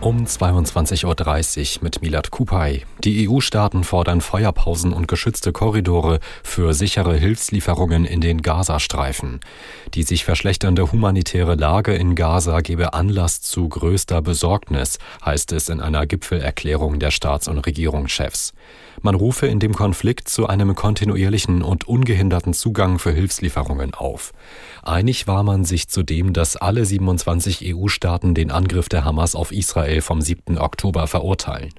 um 22.30 Uhr mit Milad Kupay. Die EU-Staaten fordern Feuerpausen und geschützte Korridore für sichere Hilfslieferungen in den Gazastreifen. Die sich verschlechternde humanitäre Lage in Gaza gebe Anlass zu größter Besorgnis, heißt es in einer Gipfelerklärung der Staats- und Regierungschefs. Man rufe in dem Konflikt zu einem kontinuierlichen und ungehinderten Zugang für Hilfslieferungen auf. Einig war man sich zudem, dass alle 27 EU-Staaten den Angriff der Hamas auf Israel vom 7. Oktober verurteilen.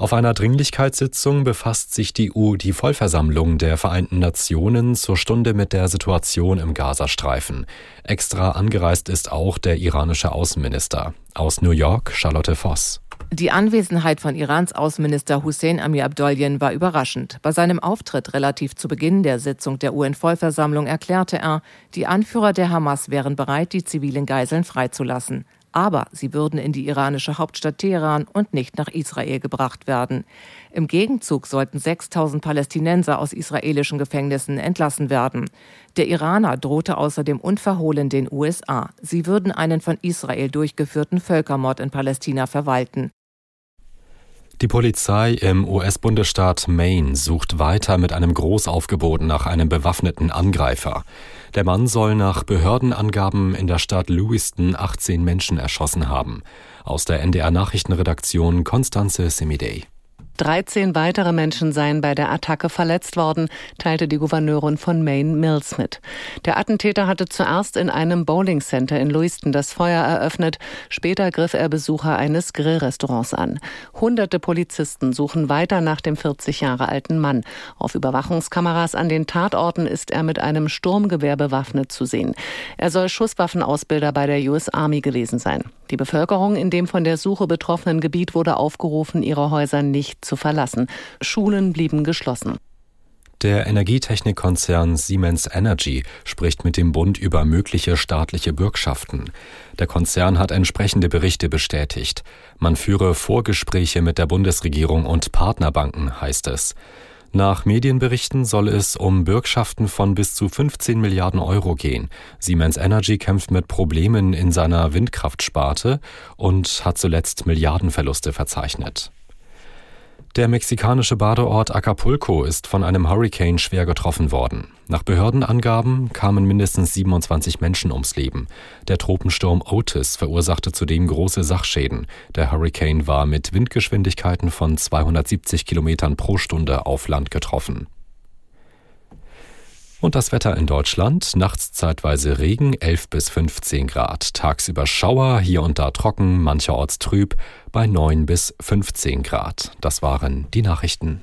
Auf einer Dringlichkeitssitzung befasst sich die EU die Vollversammlung der Vereinten Nationen zur Stunde mit der Situation im Gazastreifen. Extra angereist ist auch der iranische Außenminister. Aus New York Charlotte Voss. Die Anwesenheit von Irans Außenminister Hussein Amir Abdolien war überraschend. Bei seinem Auftritt relativ zu Beginn der Sitzung der UN-Vollversammlung erklärte er, die Anführer der Hamas wären bereit, die zivilen Geiseln freizulassen. Aber sie würden in die iranische Hauptstadt Teheran und nicht nach Israel gebracht werden. Im Gegenzug sollten 6000 Palästinenser aus israelischen Gefängnissen entlassen werden. Der Iraner drohte außerdem unverhohlen den USA. Sie würden einen von Israel durchgeführten Völkermord in Palästina verwalten. Die Polizei im US-Bundesstaat Maine sucht weiter mit einem Großaufgebot nach einem bewaffneten Angreifer. Der Mann soll nach Behördenangaben in der Stadt Lewiston 18 Menschen erschossen haben. Aus der NDR Nachrichtenredaktion Konstanze Semidey. 13 weitere Menschen seien bei der Attacke verletzt worden, teilte die Gouverneurin von Maine Mills mit. Der Attentäter hatte zuerst in einem Bowling Center in Lewiston das Feuer eröffnet. Später griff er Besucher eines Grillrestaurants an. Hunderte Polizisten suchen weiter nach dem 40 Jahre alten Mann. Auf Überwachungskameras an den Tatorten ist er mit einem Sturmgewehr bewaffnet zu sehen. Er soll Schusswaffenausbilder bei der US Army gewesen sein. Die Bevölkerung in dem von der Suche betroffenen Gebiet wurde aufgerufen, ihre Häuser nicht zu verlassen. Schulen blieben geschlossen. Der Energietechnikkonzern Siemens Energy spricht mit dem Bund über mögliche staatliche Bürgschaften. Der Konzern hat entsprechende Berichte bestätigt. Man führe Vorgespräche mit der Bundesregierung und Partnerbanken, heißt es. Nach Medienberichten soll es um Bürgschaften von bis zu 15 Milliarden Euro gehen. Siemens Energy kämpft mit Problemen in seiner Windkraftsparte und hat zuletzt Milliardenverluste verzeichnet. Der mexikanische Badeort Acapulco ist von einem Hurricane schwer getroffen worden. Nach Behördenangaben kamen mindestens 27 Menschen ums Leben. Der Tropensturm Otis verursachte zudem große Sachschäden. Der Hurricane war mit Windgeschwindigkeiten von 270 Kilometern pro Stunde auf Land getroffen. Und das Wetter in Deutschland, nachts zeitweise Regen 11 bis 15 Grad, tagsüber Schauer, hier und da trocken, mancherorts trüb, bei 9 bis 15 Grad. Das waren die Nachrichten.